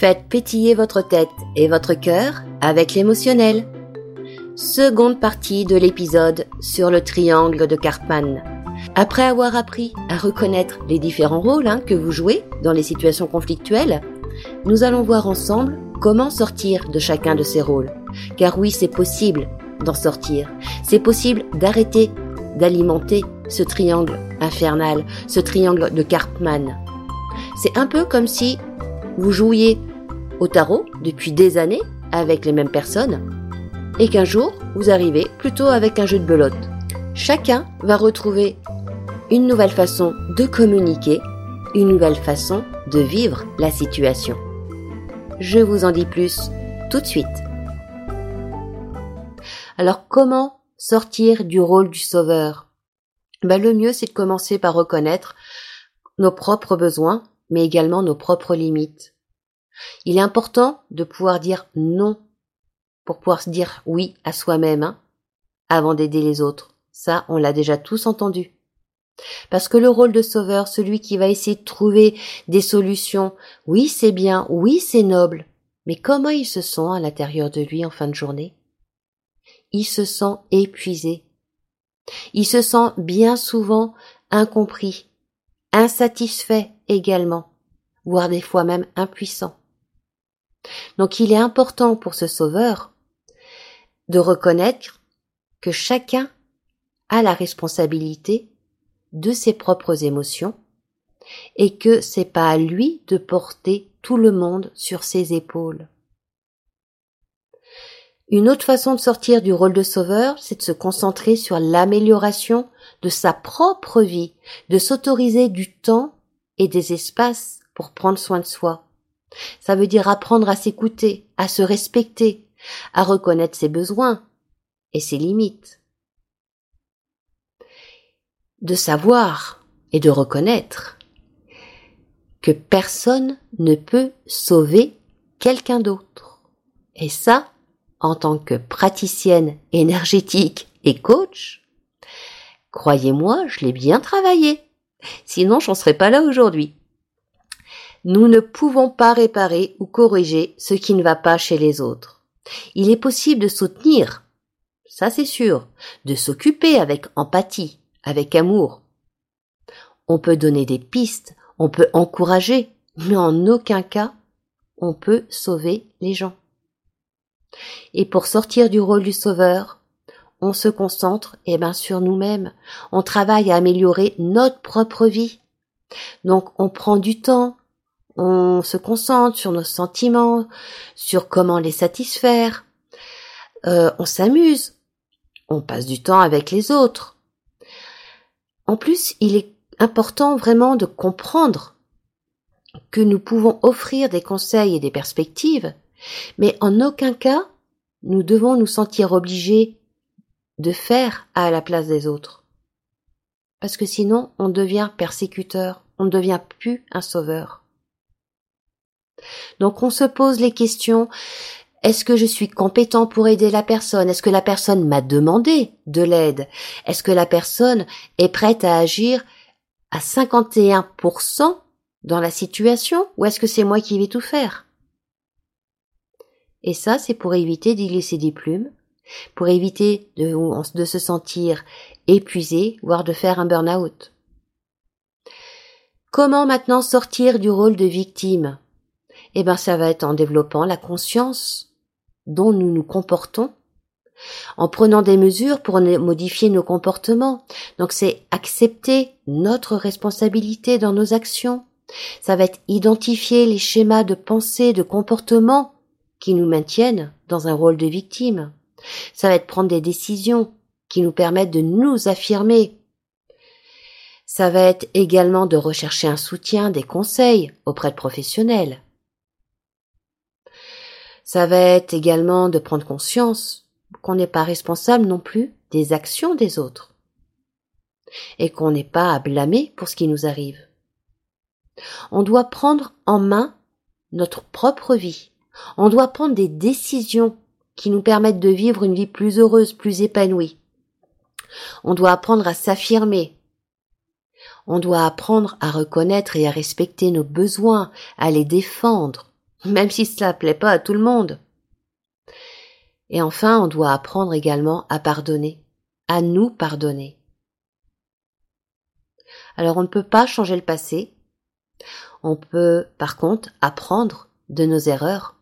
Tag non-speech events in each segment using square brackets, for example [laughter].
Faites pétiller votre tête et votre cœur avec l'émotionnel. Seconde partie de l'épisode sur le triangle de Cartman. Après avoir appris à reconnaître les différents rôles hein, que vous jouez dans les situations conflictuelles, nous allons voir ensemble comment sortir de chacun de ces rôles. Car oui, c'est possible d'en sortir. C'est possible d'arrêter d'alimenter ce triangle infernal, ce triangle de Cartman. C'est un peu comme si vous jouiez au tarot depuis des années avec les mêmes personnes et qu'un jour vous arrivez plutôt avec un jeu de belote. Chacun va retrouver une nouvelle façon de communiquer, une nouvelle façon de vivre la situation. Je vous en dis plus tout de suite. Alors comment sortir du rôle du sauveur? Ben, Le mieux c'est de commencer par reconnaître nos propres besoins, mais également nos propres limites. Il est important de pouvoir dire non pour pouvoir se dire oui à soi-même hein, avant d'aider les autres. Ça, on l'a déjà tous entendu. Parce que le rôle de sauveur, celui qui va essayer de trouver des solutions, oui c'est bien, oui c'est noble, mais comment il se sent à l'intérieur de lui en fin de journée? Il se sent épuisé. Il se sent bien souvent incompris, insatisfait également, voire des fois même impuissant. Donc il est important pour ce sauveur de reconnaître que chacun a la responsabilité de ses propres émotions et que c'est pas à lui de porter tout le monde sur ses épaules. Une autre façon de sortir du rôle de sauveur, c'est de se concentrer sur l'amélioration de sa propre vie, de s'autoriser du temps et des espaces pour prendre soin de soi, ça veut dire apprendre à s'écouter, à se respecter, à reconnaître ses besoins et ses limites. De savoir et de reconnaître que personne ne peut sauver quelqu'un d'autre. Et ça, en tant que praticienne énergétique et coach, croyez-moi, je l'ai bien travaillé. Sinon, j'en serais pas là aujourd'hui. Nous ne pouvons pas réparer ou corriger ce qui ne va pas chez les autres. Il est possible de soutenir, ça c'est sûr, de s'occuper avec empathie, avec amour. On peut donner des pistes, on peut encourager, mais en aucun cas on peut sauver les gens. Et pour sortir du rôle du sauveur, on se concentre eh ben, sur nous-mêmes. On travaille à améliorer notre propre vie. Donc on prend du temps, on se concentre sur nos sentiments, sur comment les satisfaire, euh, on s'amuse, on passe du temps avec les autres. En plus, il est important vraiment de comprendre que nous pouvons offrir des conseils et des perspectives, mais en aucun cas nous devons nous sentir obligés de faire à la place des autres. Parce que sinon on devient persécuteur, on ne devient plus un sauveur. Donc on se pose les questions. Est-ce que je suis compétent pour aider la personne? Est-ce que la personne m'a demandé de l'aide? Est-ce que la personne est prête à agir à 51% dans la situation? Ou est-ce que c'est moi qui vais tout faire? Et ça, c'est pour éviter d'y laisser des plumes, pour éviter de, de se sentir épuisé, voire de faire un burn-out. Comment maintenant sortir du rôle de victime? Eh ben ça va être en développant la conscience dont nous nous comportons, en prenant des mesures pour modifier nos comportements. Donc c'est accepter notre responsabilité dans nos actions. Ça va être identifier les schémas de pensée, de comportement qui nous maintiennent dans un rôle de victime. Ça va être prendre des décisions qui nous permettent de nous affirmer. Ça va être également de rechercher un soutien, des conseils auprès de professionnels. Ça va être également de prendre conscience qu'on n'est pas responsable non plus des actions des autres et qu'on n'est pas à blâmer pour ce qui nous arrive. On doit prendre en main notre propre vie. On doit prendre des décisions qui nous permettent de vivre une vie plus heureuse, plus épanouie. On doit apprendre à s'affirmer. On doit apprendre à reconnaître et à respecter nos besoins, à les défendre même si cela plaît pas à tout le monde. Et enfin, on doit apprendre également à pardonner, à nous pardonner. Alors on ne peut pas changer le passé, on peut par contre apprendre de nos erreurs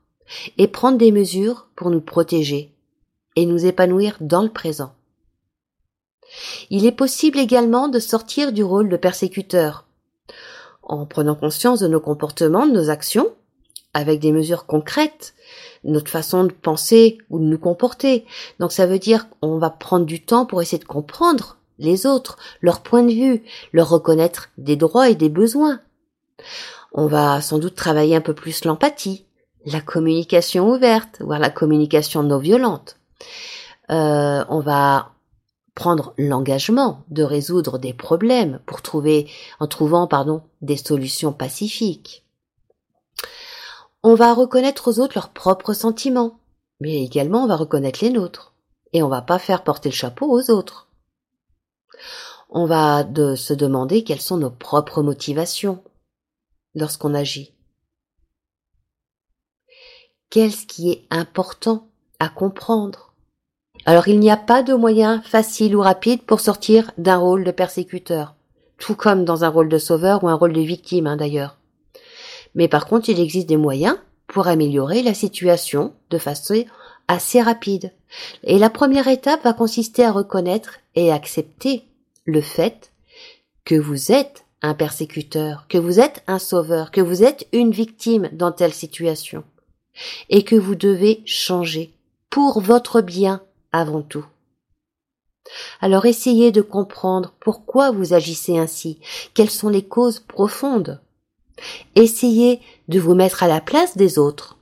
et prendre des mesures pour nous protéger et nous épanouir dans le présent. Il est possible également de sortir du rôle de persécuteur en prenant conscience de nos comportements, de nos actions, avec des mesures concrètes, notre façon de penser ou de nous comporter. Donc ça veut dire qu'on va prendre du temps pour essayer de comprendre les autres, leur point de vue, leur reconnaître des droits et des besoins. On va sans doute travailler un peu plus l'empathie, la communication ouverte, voire la communication non violente. Euh, on va prendre l'engagement de résoudre des problèmes pour trouver, en trouvant, pardon, des solutions pacifiques. On va reconnaître aux autres leurs propres sentiments, mais également on va reconnaître les nôtres. Et on va pas faire porter le chapeau aux autres. On va se demander quelles sont nos propres motivations lorsqu'on agit. Qu'est-ce qui est important à comprendre? Alors il n'y a pas de moyen facile ou rapide pour sortir d'un rôle de persécuteur, tout comme dans un rôle de sauveur ou un rôle de victime hein, d'ailleurs. Mais par contre, il existe des moyens pour améliorer la situation de façon assez rapide. Et la première étape va consister à reconnaître et accepter le fait que vous êtes un persécuteur, que vous êtes un sauveur, que vous êtes une victime dans telle situation, et que vous devez changer pour votre bien avant tout. Alors essayez de comprendre pourquoi vous agissez ainsi, quelles sont les causes profondes. Essayez de vous mettre à la place des autres.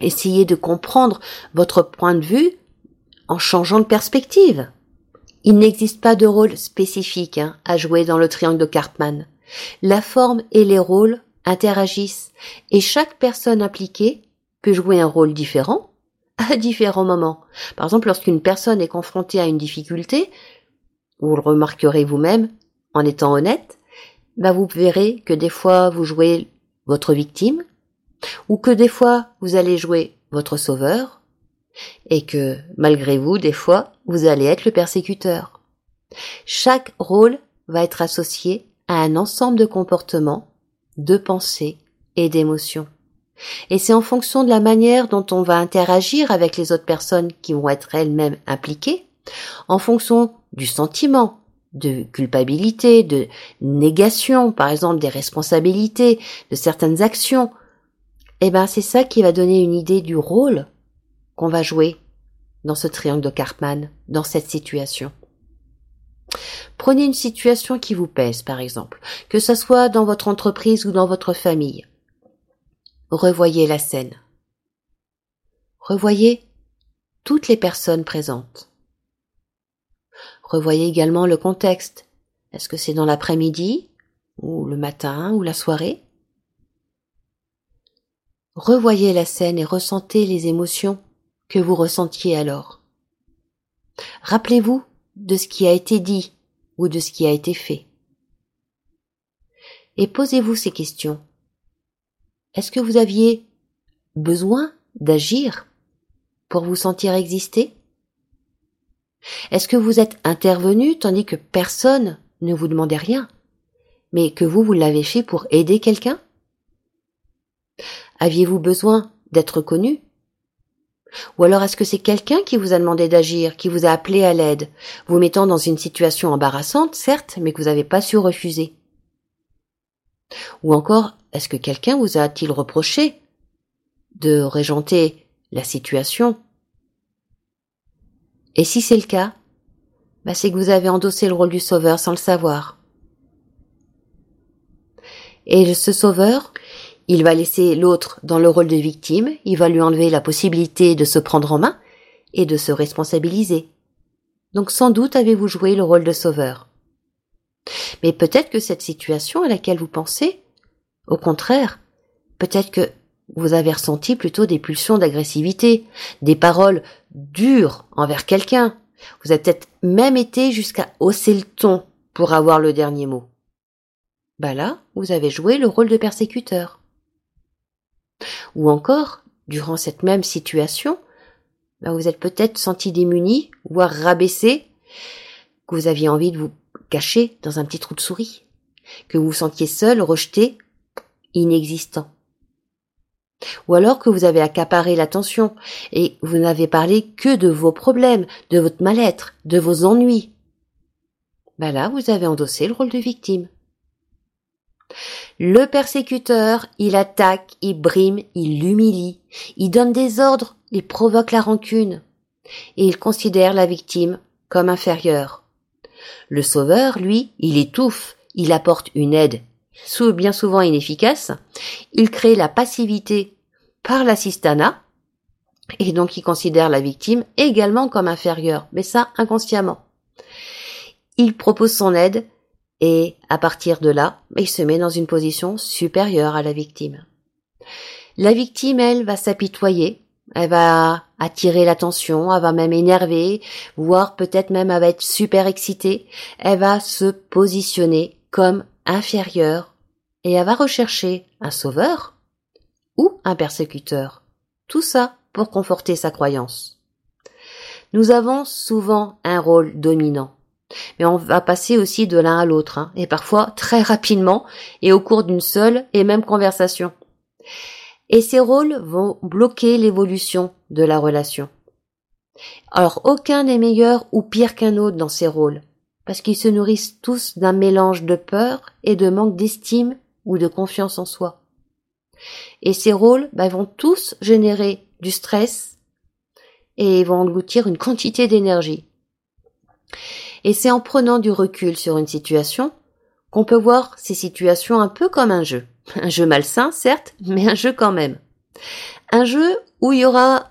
Essayez de comprendre votre point de vue en changeant de perspective. Il n'existe pas de rôle spécifique hein, à jouer dans le triangle de Cartman. La forme et les rôles interagissent et chaque personne impliquée peut jouer un rôle différent à [laughs] différents moments. Par exemple, lorsqu'une personne est confrontée à une difficulté, vous le remarquerez vous-même en étant honnête, bah vous verrez que des fois vous jouez votre victime, ou que des fois vous allez jouer votre sauveur, et que malgré vous, des fois, vous allez être le persécuteur. Chaque rôle va être associé à un ensemble de comportements, de pensées et d'émotions. Et c'est en fonction de la manière dont on va interagir avec les autres personnes qui vont être elles-mêmes impliquées, en fonction du sentiment, de culpabilité, de négation, par exemple des responsabilités, de certaines actions, eh ben c'est ça qui va donner une idée du rôle qu'on va jouer dans ce triangle de Cartman, dans cette situation. Prenez une situation qui vous pèse, par exemple, que ce soit dans votre entreprise ou dans votre famille. Revoyez la scène. Revoyez toutes les personnes présentes. Revoyez également le contexte. Est-ce que c'est dans l'après-midi, ou le matin, ou la soirée? Revoyez la scène et ressentez les émotions que vous ressentiez alors. Rappelez-vous de ce qui a été dit ou de ce qui a été fait. Et posez-vous ces questions. Est-ce que vous aviez besoin d'agir pour vous sentir exister? Est-ce que vous êtes intervenu tandis que personne ne vous demandait rien, mais que vous, vous l'avez fait pour aider quelqu'un? Aviez-vous besoin d'être connu? Ou alors est-ce que c'est quelqu'un qui vous a demandé d'agir, qui vous a appelé à l'aide, vous mettant dans une situation embarrassante, certes, mais que vous n'avez pas su refuser? Ou encore, est-ce que quelqu'un vous a-t-il reproché de régenter la situation? Et si c'est le cas, bah c'est que vous avez endossé le rôle du sauveur sans le savoir. Et ce sauveur, il va laisser l'autre dans le rôle de victime, il va lui enlever la possibilité de se prendre en main et de se responsabiliser. Donc sans doute avez-vous joué le rôle de sauveur. Mais peut-être que cette situation à laquelle vous pensez au contraire, peut-être que vous avez ressenti plutôt des pulsions d'agressivité, des paroles dures envers quelqu'un. Vous avez peut-être même été jusqu'à hausser le ton pour avoir le dernier mot. Bah là, vous avez joué le rôle de persécuteur. Ou encore, durant cette même situation, bah, vous êtes peut-être senti démuni, voire rabaissé, que vous aviez envie de vous cacher dans un petit trou de souris, que vous vous sentiez seul, rejeté, inexistant. Ou alors que vous avez accaparé l'attention et vous n'avez parlé que de vos problèmes, de votre mal-être, de vos ennuis. Ben là, vous avez endossé le rôle de victime. Le persécuteur, il attaque, il brime, il humilie, il donne des ordres, il provoque la rancune, et il considère la victime comme inférieure. Le sauveur, lui, il étouffe, il apporte une aide, bien souvent inefficace, il crée la passivité par l'assistana, et donc il considère la victime également comme inférieure, mais ça inconsciemment. Il propose son aide, et à partir de là, il se met dans une position supérieure à la victime. La victime, elle, va s'apitoyer, elle va attirer l'attention, elle va même énerver, voire peut-être même va être super excitée, elle va se positionner comme inférieure et elle va rechercher un sauveur ou un persécuteur. Tout ça pour conforter sa croyance. Nous avons souvent un rôle dominant. Mais on va passer aussi de l'un à l'autre, hein, et parfois très rapidement, et au cours d'une seule et même conversation. Et ces rôles vont bloquer l'évolution de la relation. Alors aucun n'est meilleur ou pire qu'un autre dans ces rôles, parce qu'ils se nourrissent tous d'un mélange de peur et de manque d'estime ou de confiance en soi. Et ces rôles bah, vont tous générer du stress et vont engloutir une quantité d'énergie. Et c'est en prenant du recul sur une situation qu'on peut voir ces situations un peu comme un jeu. Un jeu malsain, certes, mais un jeu quand même. Un jeu où il y aura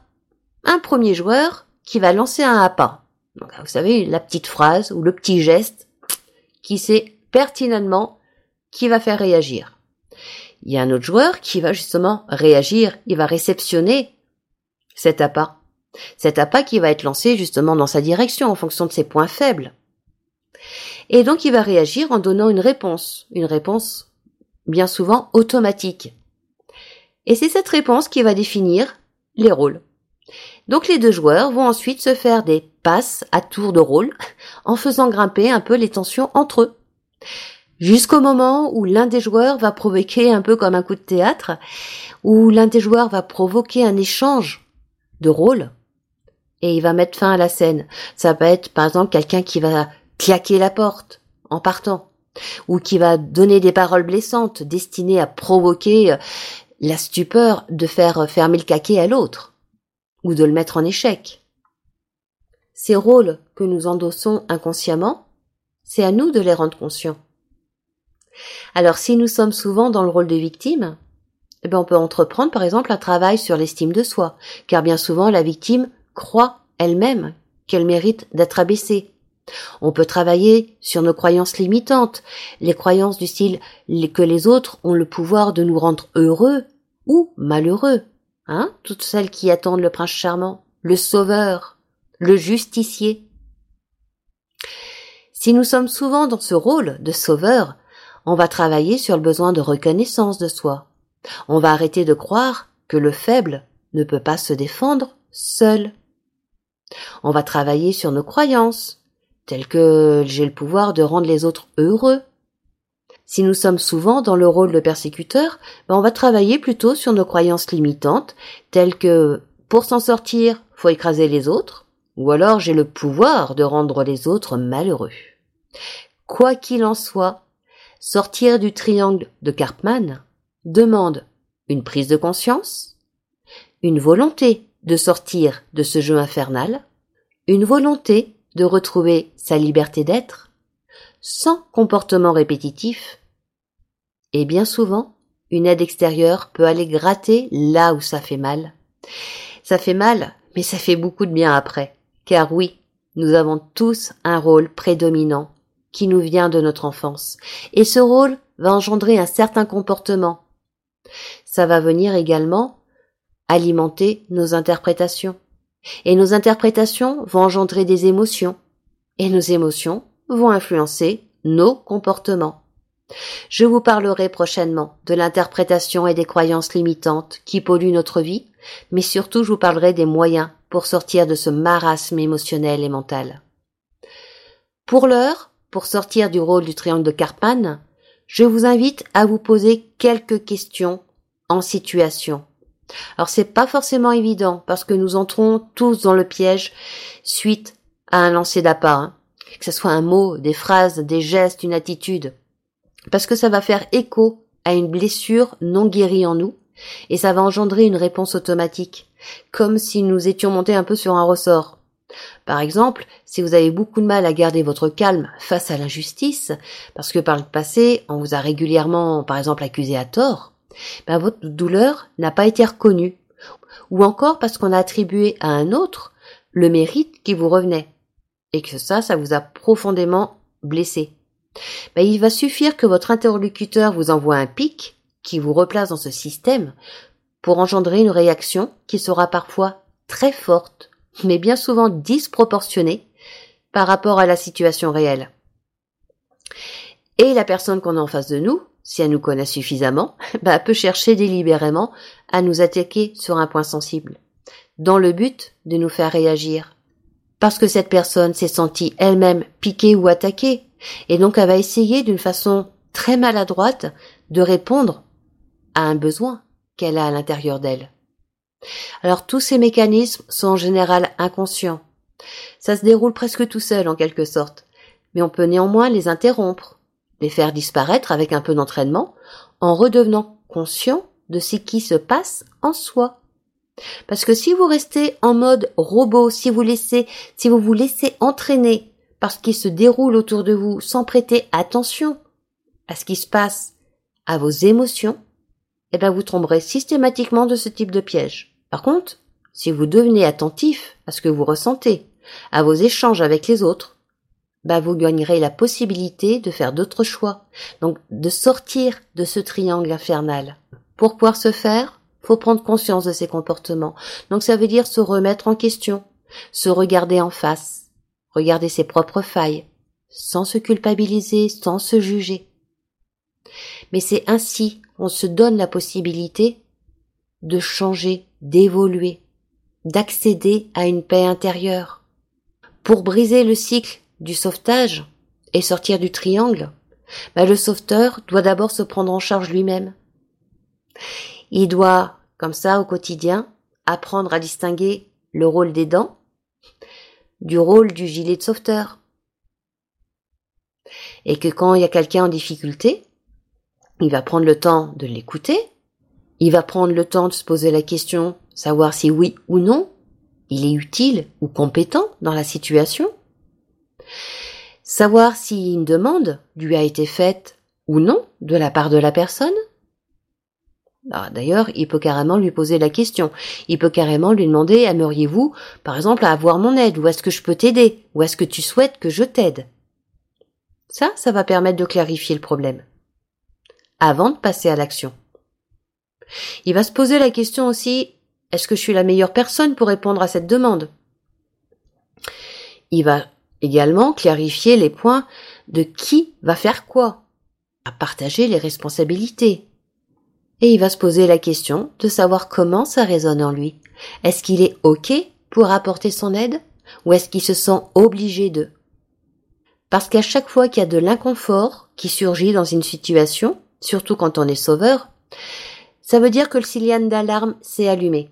un premier joueur qui va lancer un appât. Donc, vous savez, la petite phrase ou le petit geste qui sait pertinemment qui va faire réagir. Il y a un autre joueur qui va justement réagir, il va réceptionner cet appât. Cet appât qui va être lancé justement dans sa direction en fonction de ses points faibles. Et donc il va réagir en donnant une réponse, une réponse bien souvent automatique. Et c'est cette réponse qui va définir les rôles. Donc les deux joueurs vont ensuite se faire des passes à tour de rôle en faisant grimper un peu les tensions entre eux. Jusqu'au moment où l'un des joueurs va provoquer un peu comme un coup de théâtre, où l'un des joueurs va provoquer un échange de rôles et il va mettre fin à la scène. Ça peut être par exemple quelqu'un qui va claquer la porte en partant, ou qui va donner des paroles blessantes destinées à provoquer euh, la stupeur de faire fermer le caquet à l'autre, ou de le mettre en échec. Ces rôles que nous endossons inconsciemment, c'est à nous de les rendre conscients. Alors si nous sommes souvent dans le rôle de victime, eh bien, on peut entreprendre par exemple un travail sur l'estime de soi, car bien souvent la victime croit elle-même qu'elle mérite d'être abaissée, on peut travailler sur nos croyances limitantes, les croyances du style que les autres ont le pouvoir de nous rendre heureux ou malheureux, hein, toutes celles qui attendent le prince charmant, le sauveur, le justicier. Si nous sommes souvent dans ce rôle de sauveur, on va travailler sur le besoin de reconnaissance de soi. On va arrêter de croire que le faible ne peut pas se défendre seul. On va travailler sur nos croyances, tels que j'ai le pouvoir de rendre les autres heureux. Si nous sommes souvent dans le rôle de persécuteur, ben on va travailler plutôt sur nos croyances limitantes, telles que pour s'en sortir, faut écraser les autres, ou alors j'ai le pouvoir de rendre les autres malheureux. Quoi qu'il en soit, sortir du triangle de Karpman demande une prise de conscience, une volonté de sortir de ce jeu infernal, une volonté de retrouver sa liberté d'être, sans comportement répétitif. Et bien souvent, une aide extérieure peut aller gratter là où ça fait mal. Ça fait mal, mais ça fait beaucoup de bien après. Car oui, nous avons tous un rôle prédominant qui nous vient de notre enfance. Et ce rôle va engendrer un certain comportement. Ça va venir également alimenter nos interprétations. Et nos interprétations vont engendrer des émotions, et nos émotions vont influencer nos comportements. Je vous parlerai prochainement de l'interprétation et des croyances limitantes qui polluent notre vie, mais surtout je vous parlerai des moyens pour sortir de ce marasme émotionnel et mental. Pour l'heure, pour sortir du rôle du triangle de Carpan, je vous invite à vous poser quelques questions en situation. Alors c'est pas forcément évident parce que nous entrons tous dans le piège suite à un lancer d'appât, hein. que ce soit un mot, des phrases, des gestes, une attitude parce que ça va faire écho à une blessure non guérie en nous, et ça va engendrer une réponse automatique, comme si nous étions montés un peu sur un ressort. Par exemple, si vous avez beaucoup de mal à garder votre calme face à l'injustice, parce que par le passé, on vous a régulièrement, par exemple, accusé à tort, ben votre douleur n'a pas été reconnue, ou encore parce qu'on a attribué à un autre le mérite qui vous revenait, et que ça, ça vous a profondément blessé. Ben, il va suffire que votre interlocuteur vous envoie un pic qui vous replace dans ce système pour engendrer une réaction qui sera parfois très forte, mais bien souvent disproportionnée par rapport à la situation réelle. Et la personne qu'on a en face de nous, si elle nous connaît suffisamment, [laughs] ben, peut chercher délibérément à nous attaquer sur un point sensible, dans le but de nous faire réagir. Parce que cette personne s'est sentie elle-même piquée ou attaquée, et donc elle va essayer d'une façon très maladroite de répondre à un besoin qu'elle a à l'intérieur d'elle. Alors tous ces mécanismes sont en général inconscients. Ça se déroule presque tout seul en quelque sorte, mais on peut néanmoins les interrompre, les faire disparaître avec un peu d'entraînement, en redevenant conscient de ce qui se passe en soi. Parce que si vous restez en mode robot, si vous laissez, si vous vous laissez entraîner parce qu'il se déroule autour de vous sans prêter attention à ce qui se passe, à vos émotions, eh bien vous tomberez systématiquement de ce type de piège. Par contre, si vous devenez attentif à ce que vous ressentez, à vos échanges avec les autres, bah vous gagnerez la possibilité de faire d'autres choix, donc de sortir de ce triangle infernal. Pour pouvoir se faire, faut prendre conscience de ses comportements. Donc ça veut dire se remettre en question, se regarder en face, regarder ses propres failles, sans se culpabiliser, sans se juger. Mais c'est ainsi qu'on se donne la possibilité de changer, d'évoluer, d'accéder à une paix intérieure. Pour briser le cycle du sauvetage et sortir du triangle, bah, le sauveteur doit d'abord se prendre en charge lui-même. Il doit, comme ça, au quotidien, apprendre à distinguer le rôle des dents du rôle du gilet de sauveteur. Et que quand il y a quelqu'un en difficulté, il va prendre le temps de l'écouter, il va prendre le temps de se poser la question, savoir si oui ou non, il est utile ou compétent dans la situation, savoir si une demande lui a été faite ou non de la part de la personne, ah, d'ailleurs, il peut carrément lui poser la question. Il peut carrément lui demander aimeriez-vous, par exemple, avoir mon aide, ou est-ce que je peux t'aider, ou est-ce que tu souhaites que je t'aide? Ça, ça va permettre de clarifier le problème. Avant de passer à l'action. Il va se poser la question aussi est-ce que je suis la meilleure personne pour répondre à cette demande? Il va également clarifier les points de qui va faire quoi, à partager les responsabilités, et il va se poser la question de savoir comment ça résonne en lui. Est-ce qu'il est OK pour apporter son aide ou est-ce qu'il se sent obligé de? Parce qu'à chaque fois qu'il y a de l'inconfort qui surgit dans une situation, surtout quand on est sauveur, ça veut dire que le signal d'alarme s'est allumé.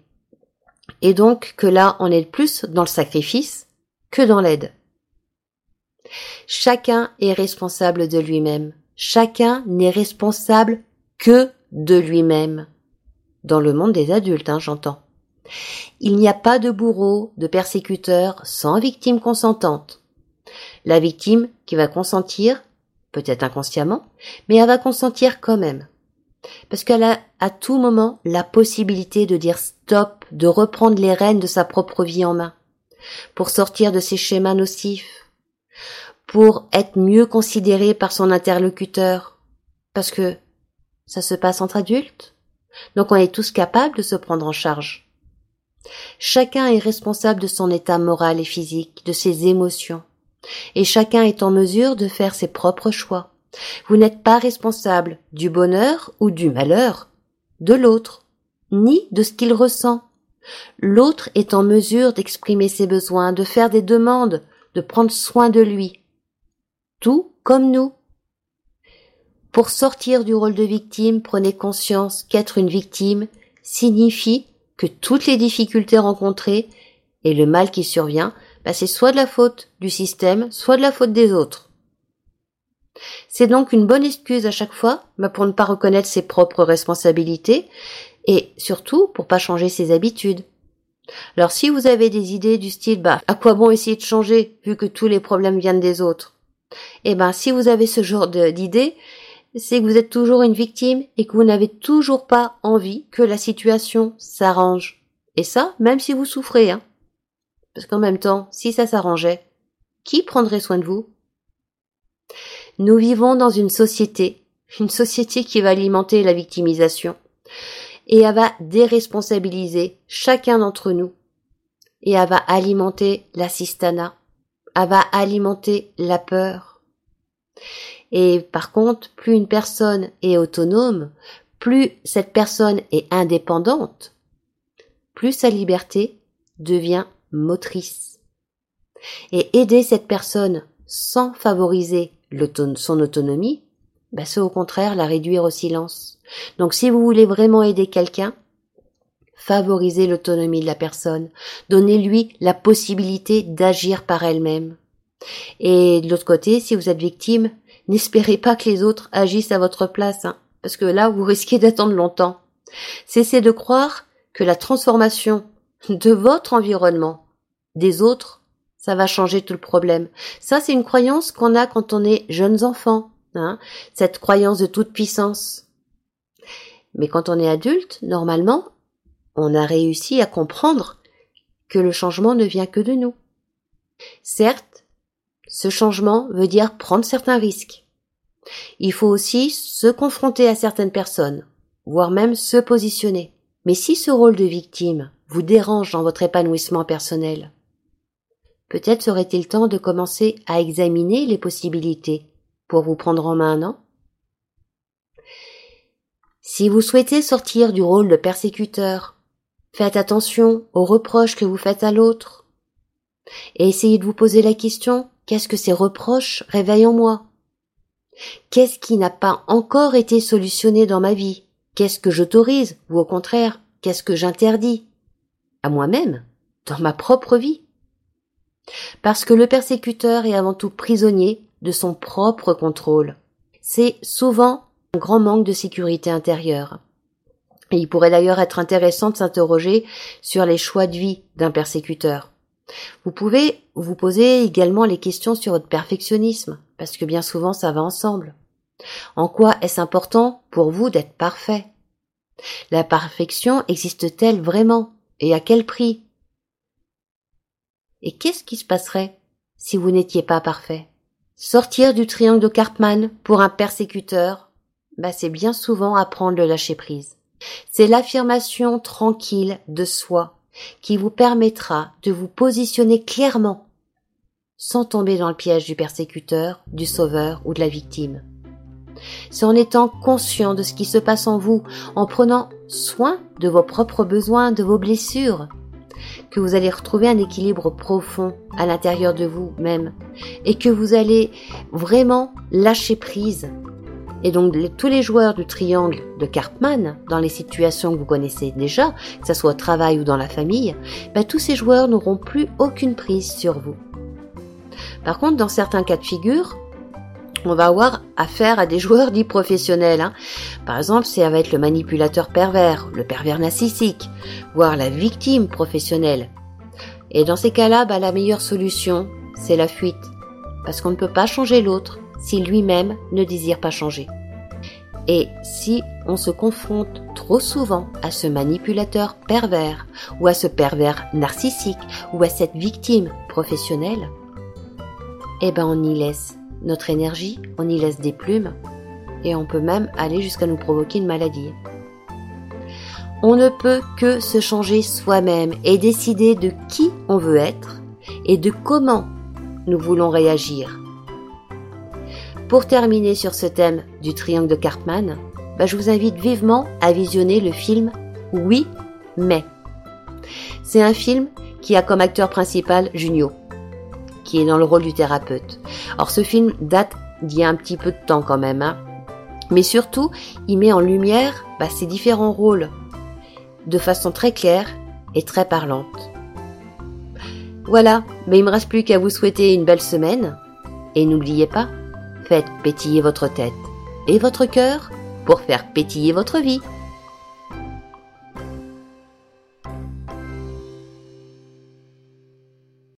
Et donc que là, on est plus dans le sacrifice que dans l'aide. Chacun est responsable de lui-même. Chacun n'est responsable que de lui-même. Dans le monde des adultes, hein, j'entends. Il n'y a pas de bourreau, de persécuteur sans victime consentante. La victime qui va consentir, peut-être inconsciemment, mais elle va consentir quand même. Parce qu'elle a à tout moment la possibilité de dire stop, de reprendre les rênes de sa propre vie en main, pour sortir de ses schémas nocifs, pour être mieux considérée par son interlocuteur, parce que ça se passe entre adultes. Donc on est tous capables de se prendre en charge. Chacun est responsable de son état moral et physique, de ses émotions, et chacun est en mesure de faire ses propres choix. Vous n'êtes pas responsable du bonheur ou du malheur de l'autre, ni de ce qu'il ressent. L'autre est en mesure d'exprimer ses besoins, de faire des demandes, de prendre soin de lui. Tout comme nous. Pour sortir du rôle de victime, prenez conscience qu'être une victime signifie que toutes les difficultés rencontrées et le mal qui survient, bah, c'est soit de la faute du système, soit de la faute des autres. C'est donc une bonne excuse à chaque fois bah, pour ne pas reconnaître ses propres responsabilités et surtout pour pas changer ses habitudes. Alors si vous avez des idées du style bah à quoi bon essayer de changer vu que tous les problèmes viennent des autres? Eh ben si vous avez ce genre d'idées, c'est que vous êtes toujours une victime et que vous n'avez toujours pas envie que la situation s'arrange. Et ça, même si vous souffrez, hein. Parce qu'en même temps, si ça s'arrangeait, qui prendrait soin de vous? Nous vivons dans une société, une société qui va alimenter la victimisation et elle va déresponsabiliser chacun d'entre nous et elle va alimenter l'assistanat, elle va alimenter la peur. Et par contre, plus une personne est autonome, plus cette personne est indépendante, plus sa liberté devient motrice. Et aider cette personne sans favoriser son autonomie, bah c'est au contraire la réduire au silence. Donc si vous voulez vraiment aider quelqu'un, favorisez l'autonomie de la personne, donnez-lui la possibilité d'agir par elle-même. Et de l'autre côté, si vous êtes victime, N'espérez pas que les autres agissent à votre place, hein, parce que là, vous risquez d'attendre longtemps. Cessez de croire que la transformation de votre environnement, des autres, ça va changer tout le problème. Ça, c'est une croyance qu'on a quand on est jeunes enfants, hein, cette croyance de toute puissance. Mais quand on est adulte, normalement, on a réussi à comprendre que le changement ne vient que de nous. Certes, ce changement veut dire prendre certains risques. Il faut aussi se confronter à certaines personnes, voire même se positionner. Mais si ce rôle de victime vous dérange dans votre épanouissement personnel, peut-être serait-il temps de commencer à examiner les possibilités pour vous prendre en main, non? Si vous souhaitez sortir du rôle de persécuteur, faites attention aux reproches que vous faites à l'autre. Et essayez de vous poser la question Qu'est-ce que ces reproches réveillent en moi? Qu'est-ce qui n'a pas encore été solutionné dans ma vie? Qu'est-ce que j'autorise? Ou au contraire, qu'est-ce que j'interdis? À moi-même, dans ma propre vie. Parce que le persécuteur est avant tout prisonnier de son propre contrôle. C'est souvent un grand manque de sécurité intérieure. Il pourrait d'ailleurs être intéressant de s'interroger sur les choix de vie d'un persécuteur. Vous pouvez vous poser également les questions sur votre perfectionnisme, parce que bien souvent ça va ensemble. En quoi est-ce important pour vous d'être parfait? La perfection existe-t-elle vraiment? Et à quel prix? Et qu'est-ce qui se passerait si vous n'étiez pas parfait? Sortir du triangle de Cartman pour un persécuteur, bah c'est bien souvent apprendre le lâcher prise. C'est l'affirmation tranquille de soi qui vous permettra de vous positionner clairement sans tomber dans le piège du persécuteur, du sauveur ou de la victime. C'est en étant conscient de ce qui se passe en vous, en prenant soin de vos propres besoins, de vos blessures, que vous allez retrouver un équilibre profond à l'intérieur de vous-même et que vous allez vraiment lâcher prise et donc tous les joueurs du triangle de Cartman, dans les situations que vous connaissez déjà, que ce soit au travail ou dans la famille, ben, tous ces joueurs n'auront plus aucune prise sur vous. Par contre, dans certains cas de figure, on va avoir affaire à des joueurs dits professionnels. Hein. Par exemple, ça va être le manipulateur pervers, le pervers narcissique, voire la victime professionnelle. Et dans ces cas-là, ben, la meilleure solution, c'est la fuite. Parce qu'on ne peut pas changer l'autre si lui-même ne désire pas changer. Et si on se confronte trop souvent à ce manipulateur pervers ou à ce pervers narcissique ou à cette victime professionnelle, eh ben on y laisse notre énergie, on y laisse des plumes et on peut même aller jusqu'à nous provoquer une maladie. On ne peut que se changer soi-même et décider de qui on veut être et de comment nous voulons réagir pour terminer sur ce thème du triangle de Cartman, bah, je vous invite vivement à visionner le film Oui, mais. C'est un film qui a comme acteur principal Junio, qui est dans le rôle du thérapeute. Or ce film date d'il y a un petit peu de temps quand même, hein. mais surtout il met en lumière bah, ces différents rôles de façon très claire et très parlante. Voilà, mais il me reste plus qu'à vous souhaiter une belle semaine. Et n'oubliez pas, faites pétiller votre tête et votre cœur pour faire pétiller votre vie.